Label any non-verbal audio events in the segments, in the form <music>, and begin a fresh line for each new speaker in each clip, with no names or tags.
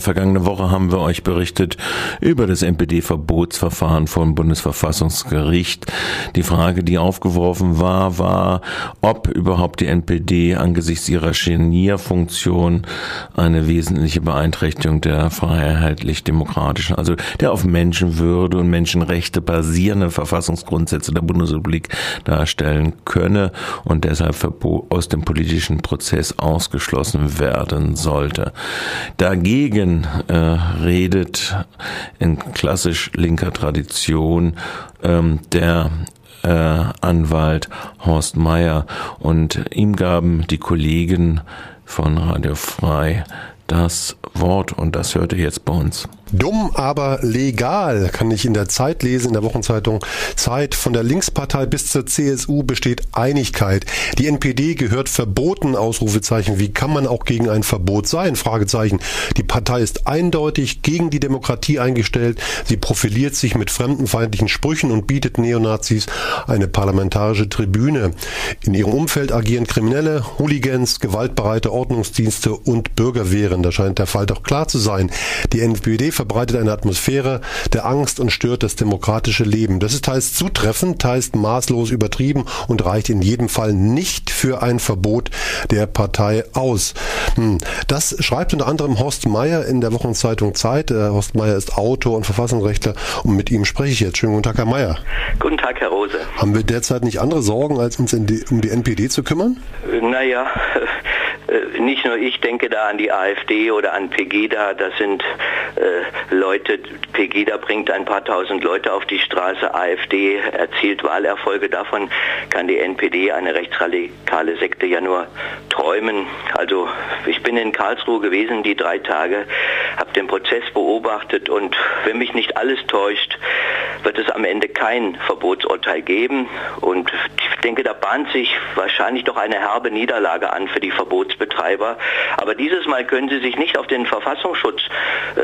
Vergangene Woche haben wir euch berichtet über das NPD-Verbotsverfahren vom Bundesverfassungsgericht. Die Frage, die aufgeworfen war, war, ob überhaupt die NPD angesichts ihrer Genierfunktion eine wesentliche Beeinträchtigung der freiheitlich-demokratischen, also der auf Menschenwürde und Menschenrechte basierenden Verfassungsgrundsätze der Bundesrepublik darstellen könne und deshalb aus dem politischen Prozess ausgeschlossen werden sollte. Dagegen äh, redet in klassisch linker Tradition ähm, der äh, Anwalt Horst Meyer und ihm gaben die Kollegen von Radio Frei das Wort und das hört ihr jetzt bei uns.
Dumm, aber legal, kann ich in der Zeit lesen, in der Wochenzeitung Zeit. Von der Linkspartei bis zur CSU besteht Einigkeit. Die NPD gehört verboten, Ausrufezeichen. Wie kann man auch gegen ein Verbot sein? Fragezeichen. Die Partei ist eindeutig gegen die Demokratie eingestellt. Sie profiliert sich mit fremdenfeindlichen Sprüchen und bietet Neonazis eine parlamentarische Tribüne. In ihrem Umfeld agieren Kriminelle, Hooligans, gewaltbereite Ordnungsdienste und Bürgerwehren. Da scheint der Fall doch klar zu sein. Die NPD verbreitet eine Atmosphäre der Angst und stört das demokratische Leben. Das ist teils zutreffend, teils maßlos übertrieben und reicht in jedem Fall nicht für ein Verbot der Partei aus. Hm. Das schreibt unter anderem Horst Meyer in der Wochenzeitung Zeit. Horst Meyer ist Autor und Verfassungsrechtler und mit ihm spreche ich jetzt. Schönen guten Tag, Herr Meyer.
Guten Tag, Herr Rose.
Haben wir derzeit nicht andere Sorgen, als uns die, um die NPD zu kümmern?
Naja, äh, <laughs> nicht nur ich denke da an die AfD oder an Pegida, das sind äh, Leute, Pegida bringt ein paar tausend Leute auf die Straße, AfD erzielt Wahlerfolge, davon. Kann die NPD, eine rechtsradikale Sekte, ja nur träumen. Also ich bin in Karlsruhe gewesen die drei Tage, habe den Prozess beobachtet und wenn mich nicht alles täuscht, wird es am Ende kein Verbotsurteil geben und ich denke, da bahnt sich wahrscheinlich doch eine herbe Niederlage an für die Verbotsbetreiber. Aber dieses Mal können sie sich nicht auf den Verfassungsschutz äh,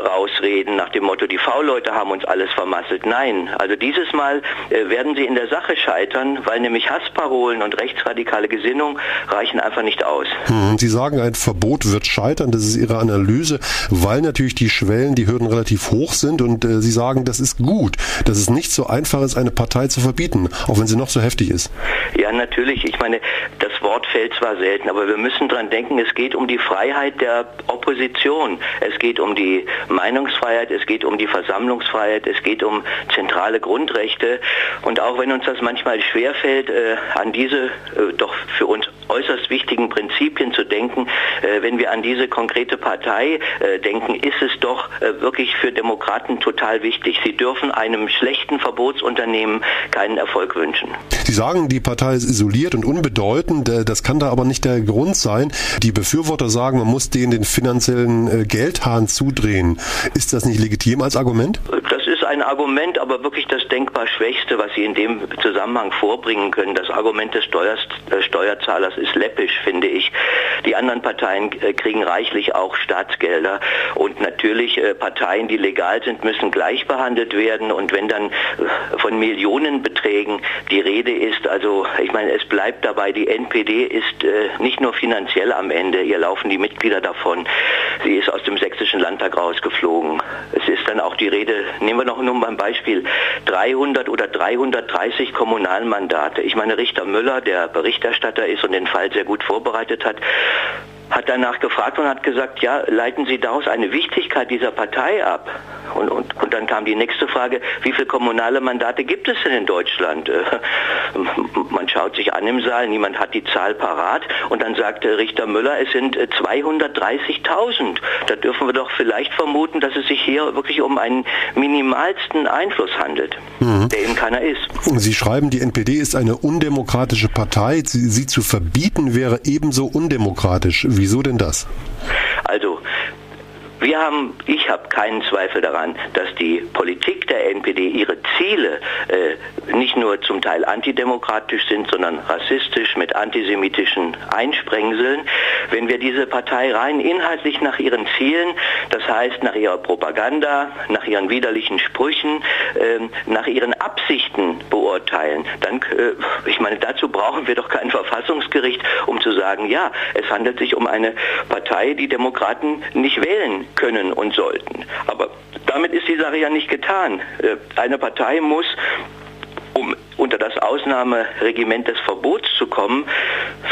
rausreden nach dem Motto, die V-Leute haben uns alles vermasselt. Nein, also dieses Mal äh, werden sie in der Sache scheitern, weil nämlich Hassparolen und rechtsradikale Gesinnung reichen einfach nicht aus.
Hm, sie sagen, ein Verbot wird scheitern, das ist Ihre Analyse, weil natürlich die Schwellen, die Hürden relativ hoch sind und äh, Sie sagen, das ist gut, dass es nicht so einfach ist, eine Partei zu verbieten, auch wenn sie noch so heftig ist.
Ja, natürlich. Ich meine, das Wort fällt zwar selten, aber wir müssen dran denken, es geht um die Freiheit der Opposition. Es geht um die Meinungsfreiheit, es geht um die Versammlungsfreiheit, es geht um zentrale Grundrechte. Und auch wenn uns das manchmal schwerfällt, äh, an diese äh, doch für uns äußerst wichtigen Prinzipien zu denken, äh, wenn wir an diese konkrete Partei äh, denken, ist es doch äh, wirklich für Demokraten total wichtig. Sie dürfen einem schlechten Verbotsunternehmen keinen Erfolg wünschen.
Sie sagen, die Partei ist isoliert und unbedeutend. Das kann da aber nicht der Grund sein. Die Befürworter sagen, man muss denen den finanziellen Geldhahn zudrehen. Ist das nicht legitim als Argument?
Ein Argument, aber wirklich das denkbar Schwächste, was Sie in dem Zusammenhang vorbringen können. Das Argument des Steuers, äh, Steuerzahlers ist läppisch, finde ich. Die anderen Parteien äh, kriegen reichlich auch Staatsgelder und natürlich äh, Parteien, die legal sind, müssen gleich behandelt werden und wenn dann äh, von Millionenbeträgen die Rede ist, also ich meine, es bleibt dabei, die NPD ist äh, nicht nur finanziell am Ende, hier laufen die Mitglieder davon, sie ist aus dem sächsischen Landtag rausgeflogen. Es ist dann auch die Rede, nehmen wir noch nur beim Beispiel 300 oder 330 Kommunalmandate. Ich meine, Richter Müller, der Berichterstatter ist und den Fall sehr gut vorbereitet hat, hat danach gefragt und hat gesagt, ja, leiten Sie daraus eine Wichtigkeit dieser Partei ab? Und, und, und dann kam die nächste Frage, wie viele kommunale Mandate gibt es denn in Deutschland? Äh, man schaut sich an im Saal, niemand hat die Zahl parat und dann sagte Richter Müller, es sind 230.000. Äh, da dürfen wir doch vielleicht vermuten, dass es sich hier wirklich um einen minimalsten Einfluss handelt, mhm. der eben keiner ist.
Sie schreiben, die NPD ist eine undemokratische Partei. Sie, sie zu verbieten wäre ebenso undemokratisch. Wieso denn das?
Also, wir haben, ich habe keinen Zweifel daran, dass die Politik der NPD ihre Ziele äh, nicht nur zum Teil antidemokratisch sind, sondern rassistisch mit antisemitischen Einsprengseln. Wenn wir diese Partei rein inhaltlich nach ihren Zielen, das heißt nach ihrer Propaganda, nach ihren widerlichen Sprüchen, äh, nach ihren Absichten beurteilen, dann, äh, ich meine, dazu brauchen wir doch kein Verfassungsgericht, um zu sagen, ja, es handelt sich um eine Partei, die Demokraten nicht wählen können und sollten. Aber damit ist die Sache ja nicht getan. Äh, eine Partei muss um unter das Ausnahmeregiment des Verbots zu kommen,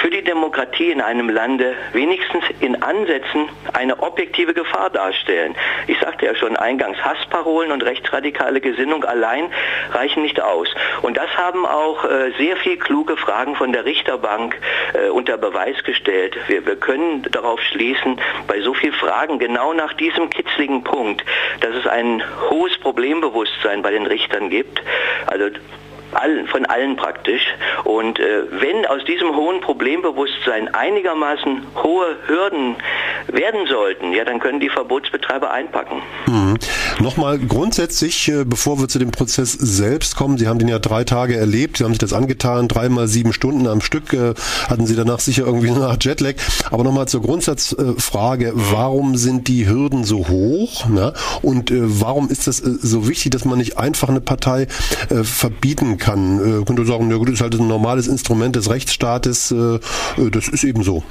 für die Demokratie in einem Lande wenigstens in Ansätzen eine objektive Gefahr darstellen. Ich sagte ja schon eingangs, Hassparolen und rechtsradikale Gesinnung allein reichen nicht aus. Und das haben auch äh, sehr viel kluge Fragen von der Richterbank äh, unter Beweis gestellt. Wir, wir können darauf schließen, bei so vielen Fragen genau nach diesem kitzligen Punkt, dass es ein hohes Problembewusstsein bei den Richtern gibt. Also allen, von allen praktisch. Und äh, wenn aus diesem hohen Problembewusstsein einigermaßen hohe Hürden werden sollten, ja, dann können die Verbotsbetreiber einpacken.
Mhm. Nochmal grundsätzlich, äh, bevor wir zu dem Prozess selbst kommen, Sie haben den ja drei Tage erlebt, Sie haben sich das angetan, dreimal sieben Stunden am Stück, äh, hatten Sie danach sicher irgendwie eine Art Jetlag. Aber nochmal zur Grundsatzfrage, warum sind die Hürden so hoch? Ne? Und äh, warum ist das so wichtig, dass man nicht einfach eine Partei verbieten kann? könnte sagen, ja gut, ist halt ein normales Instrument des Rechtsstaates, das ist eben so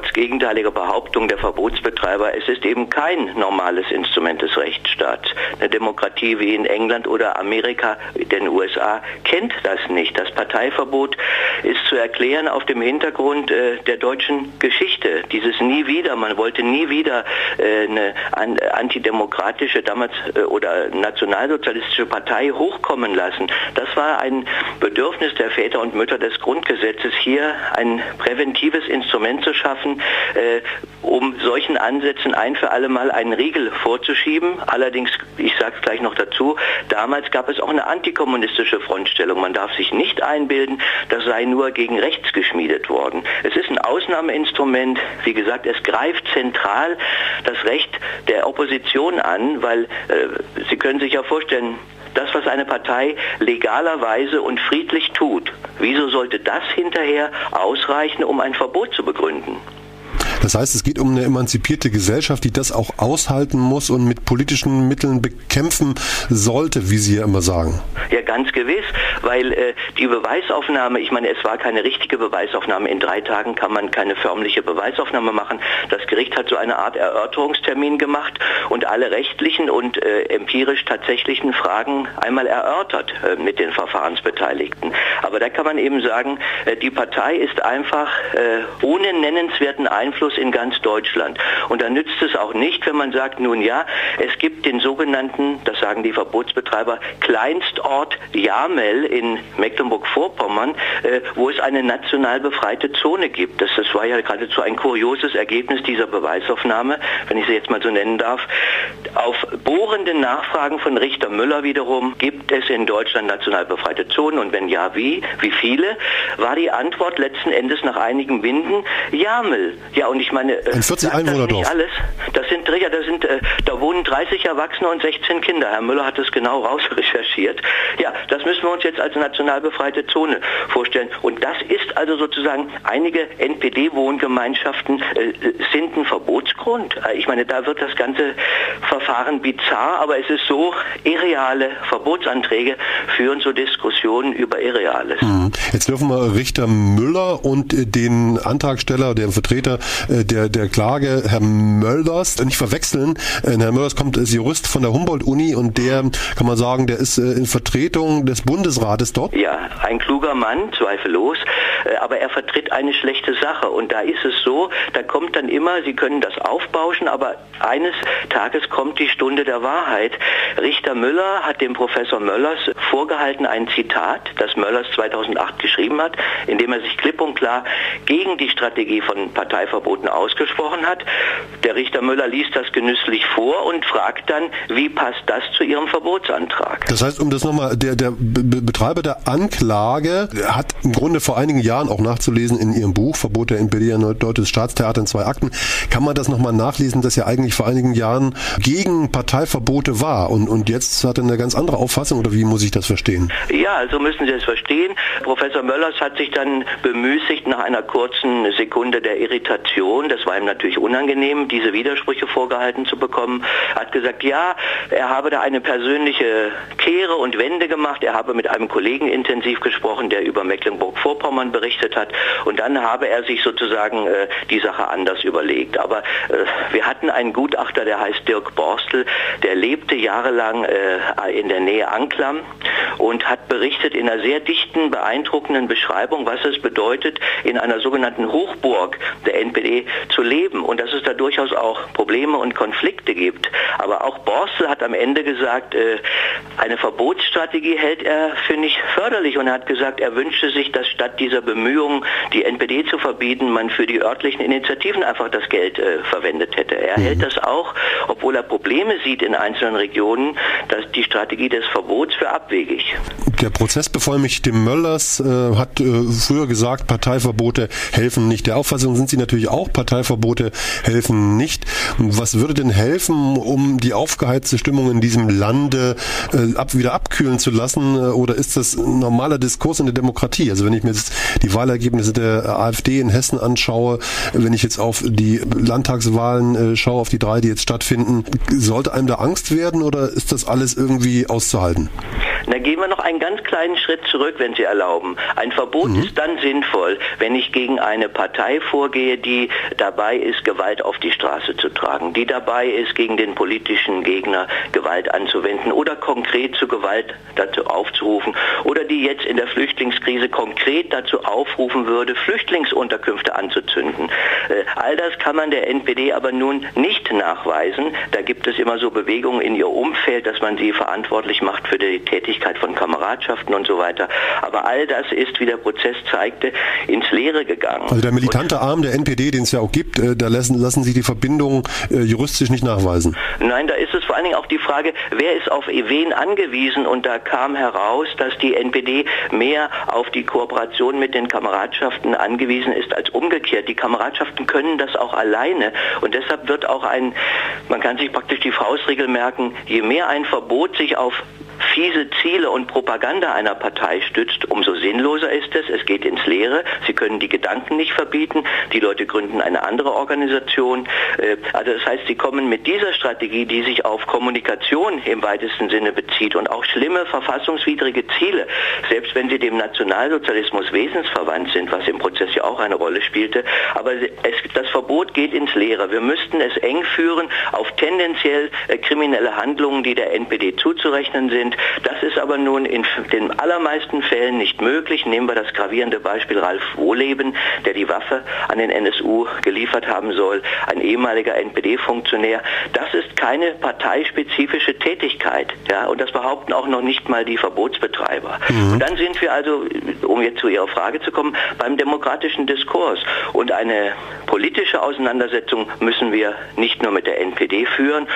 trotz gegenteiliger Behauptung der Verbotsbetreiber, es ist eben kein normales Instrument des Rechtsstaats. Eine Demokratie wie in England oder Amerika, den USA, kennt das nicht. Das Parteiverbot ist zu erklären auf dem Hintergrund äh, der deutschen Geschichte. Dieses nie wieder, man wollte nie wieder äh, eine an, antidemokratische damals äh, oder nationalsozialistische Partei hochkommen lassen. Das war ein Bedürfnis der Väter und Mütter des Grundgesetzes, hier ein präventives Instrument zu schaffen, äh, um solchen Ansätzen ein für alle Mal einen Riegel vorzuschieben. Allerdings, ich sage es gleich noch dazu, damals gab es auch eine antikommunistische Frontstellung. Man darf sich nicht einbilden, das sei nur gegen rechts geschmiedet worden. Es ist ein Ausnahmeinstrument. Wie gesagt, es greift zentral das Recht der Opposition an, weil äh, Sie können sich ja vorstellen, das, was eine Partei legalerweise und friedlich tut, wieso sollte das hinterher ausreichen, um ein Verbot zu begründen?
Das heißt, es geht um eine emanzipierte Gesellschaft, die das auch aushalten muss und mit politischen Mitteln bekämpfen sollte, wie Sie ja immer sagen.
Ja, ganz gewiss, weil äh, die Beweisaufnahme, ich meine, es war keine richtige Beweisaufnahme. In drei Tagen kann man keine förmliche Beweisaufnahme machen. Das Gericht hat so eine Art Erörterungstermin gemacht und alle rechtlichen und äh, empirisch tatsächlichen Fragen einmal erörtert äh, mit den Verfahrensbeteiligten. Aber da kann man eben sagen, äh, die Partei ist einfach äh, ohne nennenswerten Einfluss Einfluss in ganz Deutschland. Und da nützt es auch nicht, wenn man sagt, nun ja, es gibt den sogenannten, das sagen die Verbotsbetreiber, Kleinstort Jamel in Mecklenburg-Vorpommern, äh, wo es eine national befreite Zone gibt. Das, das war ja geradezu ein kurioses Ergebnis dieser Beweisaufnahme, wenn ich sie jetzt mal so nennen darf. Auf bohrenden Nachfragen von Richter Müller wiederum, gibt es in Deutschland national befreite Zonen und wenn ja, wie? Wie viele? War die Antwort letzten Endes nach einigen Winden Jamel. Ja, und ich meine,
ein 40 Einwohnerdorf.
Das alles. Das sind ja, das sind, äh, da wohnen 30 Erwachsene und 16 Kinder. Herr Müller hat es genau <laughs> rausrecherchiert. Ja, das müssen wir uns jetzt als national befreite Zone vorstellen. Und das ist also sozusagen einige NPD-Wohngemeinschaften äh, sind ein Verbotsgrund. Äh, ich meine, da wird das ganze Verfahren bizarr, aber es ist so, irreale Verbotsanträge führen zu Diskussionen über Irreales.
Mhm. Jetzt dürfen wir Richter Müller und den Antragsteller, der Vertreter äh, der, der Klage, Herr Mölders, nicht verwechseln. Äh, Herr Mölders kommt als Jurist von der Humboldt-Uni und der, kann man sagen, der ist äh, in Vertretung des Bundesrates dort.
Ja, ein kluger Mann, zweifellos, aber er vertritt eine schlechte Sache und da ist es so, da kommt dann immer, Sie können das aufbauschen, aber eines Tages kommt die Stunde der Wahrheit. Richter Müller hat dem Professor Möllers vorgehalten ein Zitat, das Möllers 2008 geschrieben hat, in dem er sich klipp und klar gegen die Strategie von Parteiverboten ausgesprochen hat. Der Richter Müller liest das genüsslich vor und fragt dann, wie passt das zu Ihrem Verbotsantrag?
Das heißt, um das nochmal, der, der Betreiber der Anklage hat im Grunde vor einigen Jahren auch nachzulesen in Ihrem Buch Verbot der ein deutsches Staatstheater in zwei Akten, kann man das nochmal nachlesen, dass ja eigentlich vor einigen Jahren gegen Parteiverbote war und, und jetzt hat er eine ganz andere Auffassung oder wie muss ich das verstehen?
Ja, so müssen Sie es verstehen. Professor Möllers hat sich dann bemüßigt, nach einer kurzen Sekunde der Irritation, das war ihm natürlich unangenehm, diese Widersprüche vorgehalten zu bekommen, hat gesagt, ja, er habe da eine persönliche Kehre und Wende gemacht. Er habe mit einem Kollegen intensiv gesprochen, der über Mecklenburg-Vorpommern berichtet hat. Und dann habe er sich sozusagen äh, die Sache anders überlegt. Aber äh, wir hatten einen Gutachter, der heißt Dirk Borstel, der lebte jahrelang äh, in der Nähe Anklam und hat berichtet in einer sehr dichten, beeindruckenden Beschreibung, was es bedeutet, in einer sogenannten Hochburg der NPD zu leben und dass es da durchaus auch Probleme und Konflikte gibt. Aber auch Borstel hat am Ende gesagt, äh, eine Verbotsstrategie hält er für nicht förderlich und er hat gesagt, er wünschte sich, dass statt dieser Bemühungen, die NPD zu verbieten, man für die örtlichen Initiativen einfach das Geld äh, verwendet hätte. Er mhm. hält das auch, obwohl er Probleme sieht in einzelnen Regionen, dass die Strategie des Verbots für abwegig.
Der Prozessbevollmächtigte Möllers äh, hat äh, früher gesagt, Parteiverbote helfen nicht. Der Auffassung sind Sie natürlich auch, Parteiverbote helfen nicht. Was würde denn helfen, um die aufgeheizte Stimmung in diesem Lande äh, ab, wieder abkühlen zu lassen? Äh, oder ist das ein normaler Diskurs in der Demokratie? Also wenn ich mir jetzt die Wahlergebnisse der AfD in Hessen anschaue, wenn ich jetzt auf die Landtagswahlen äh, schaue, auf die drei, die jetzt stattfinden, sollte einem da Angst werden oder ist das alles irgendwie auszuhalten?
Da gehen wir noch einen ganz kleinen Schritt zurück, wenn Sie erlauben. Ein Verbot mhm. ist dann sinnvoll, wenn ich gegen eine Partei vorgehe, die dabei ist, Gewalt auf die Straße zu tragen, die dabei ist, gegen den politischen Gegner Gewalt anzuwenden oder konkret zu Gewalt dazu aufzurufen oder die jetzt in der Flüchtlingskrise konkret dazu aufrufen würde, Flüchtlingsunterkünfte anzuzünden. Äh, all das kann man der NPD aber nun nicht nachweisen. Da gibt es immer so Bewegungen in ihr Umfeld, dass man sie verantwortlich macht für die Tätigkeit von Kameradschaften und so weiter. Aber all das ist, wie der Prozess zeigte, ins Leere gegangen.
Also der militante Arm der NPD, den es ja auch gibt, äh, da lassen, lassen Sie die Verbindung äh, juristisch nicht nachweisen.
Nein, da ist es vor allen Dingen auch die Frage, wer ist auf wen angewiesen und da kam heraus, dass die NPD mehr auf die Kooperation mit den Kameradschaften angewiesen ist als umgekehrt. Die Kameradschaften können das auch alleine und deshalb wird auch ein, man kann sich praktisch die Faustregel merken, je mehr ein Verbot sich auf fiese Ziele und Propaganda einer Partei stützt, umso sinnloser ist es. Es geht ins Leere. Sie können die Gedanken nicht verbieten. Die Leute gründen eine andere Organisation. Äh, also das heißt, sie kommen mit dieser Strategie, die sich auf Kommunikation im weitesten Sinne bezieht und auch schlimme verfassungswidrige Ziele, selbst wenn sie dem Nationalsozialismus wesensverwandt sind, was im Prozess ja auch eine Rolle spielte. Aber es, das Verbot geht ins Leere. Wir müssten es eng führen auf tendenziell äh, kriminelle Handlungen, die der NPD zuzurechnen sind sind. Das ist aber nun in den allermeisten Fällen nicht möglich. Nehmen wir das gravierende Beispiel Ralf Wohleben, der die Waffe an den NSU geliefert haben soll, ein ehemaliger NPD-Funktionär. Das ist keine parteispezifische Tätigkeit. Ja, und das behaupten auch noch nicht mal die Verbotsbetreiber. Mhm. Und dann sind wir also, um jetzt zu Ihrer Frage zu kommen, beim demokratischen Diskurs. Und eine politische Auseinandersetzung müssen wir nicht nur mit der NPD führen,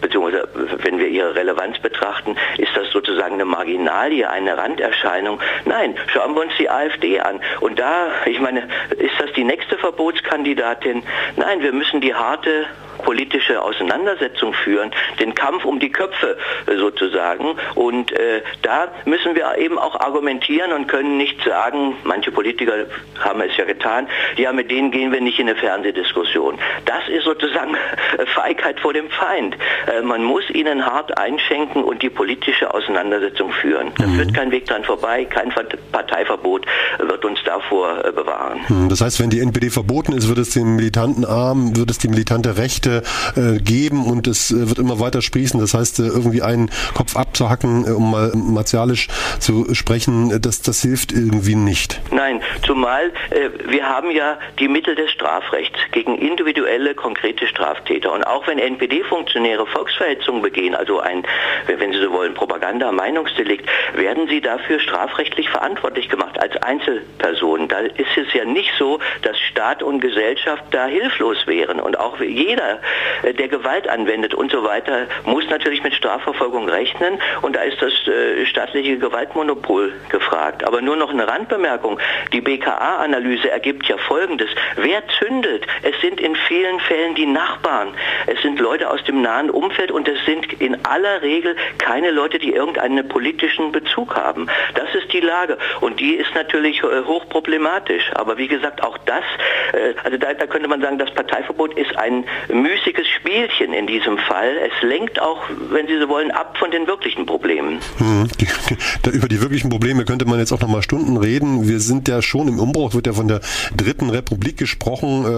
beziehungsweise wenn wir ihre Relevanz betrachten, betrachten, ist das sozusagen eine Marginalie, eine Randerscheinung. Nein, schauen wir uns die AfD an. Und da, ich meine, ist das die nächste Verbotskandidatin? Nein, wir müssen die harte politische Auseinandersetzung führen, den Kampf um die Köpfe sozusagen. Und äh, da müssen wir eben auch argumentieren und können nicht sagen, manche Politiker haben es ja getan, ja, mit denen gehen wir nicht in eine Fernsehdiskussion. Das ist sozusagen <laughs> Feigheit vor dem Feind. Äh, man muss ihnen hart einschenken und die politische Auseinandersetzung führen. Da mhm. führt kein Weg dran vorbei, kein Parteiverbot wird uns davor äh, bewahren.
Mhm. Das heißt, wenn die NPD verboten ist, wird es den militanten Arm, wird es die militante Rechte Projekte äh, geben und es äh, wird immer weiter sprießen. Das heißt, äh, irgendwie einen Kopf abzuhacken, äh, um mal martialisch zu sprechen, äh, das, das hilft irgendwie nicht.
Nein, zumal äh, wir haben ja die Mittel des Strafrechts gegen individuelle, konkrete Straftäter. Und auch wenn NPD-Funktionäre Volksverhetzung begehen, also ein, wenn Sie so wollen, Propaganda, Meinungsdelikt, werden sie dafür strafrechtlich verantwortlich gemacht als Einzelpersonen. Da ist es ja nicht so, dass Staat und Gesellschaft da hilflos wären. Und auch jeder der Gewalt anwendet und so weiter, muss natürlich mit Strafverfolgung rechnen und da ist das äh, staatliche Gewaltmonopol gefragt. Aber nur noch eine Randbemerkung. Die BKA-Analyse ergibt ja Folgendes. Wer zündet? Es sind in vielen Fällen die Nachbarn. Es sind Leute aus dem nahen Umfeld und es sind in aller Regel keine Leute, die irgendeinen politischen Bezug haben. Das ist die Lage und die ist natürlich äh, hochproblematisch. Aber wie gesagt, auch das, also da, da könnte man sagen, das Parteiverbot ist ein müßiges Spielchen in diesem Fall. Es lenkt auch, wenn Sie so wollen, ab von den wirklichen Problemen.
Hm. <laughs> Die, die, über die wirklichen Probleme könnte man jetzt auch noch mal Stunden reden. Wir sind ja schon im Umbruch, wird ja von der Dritten Republik gesprochen.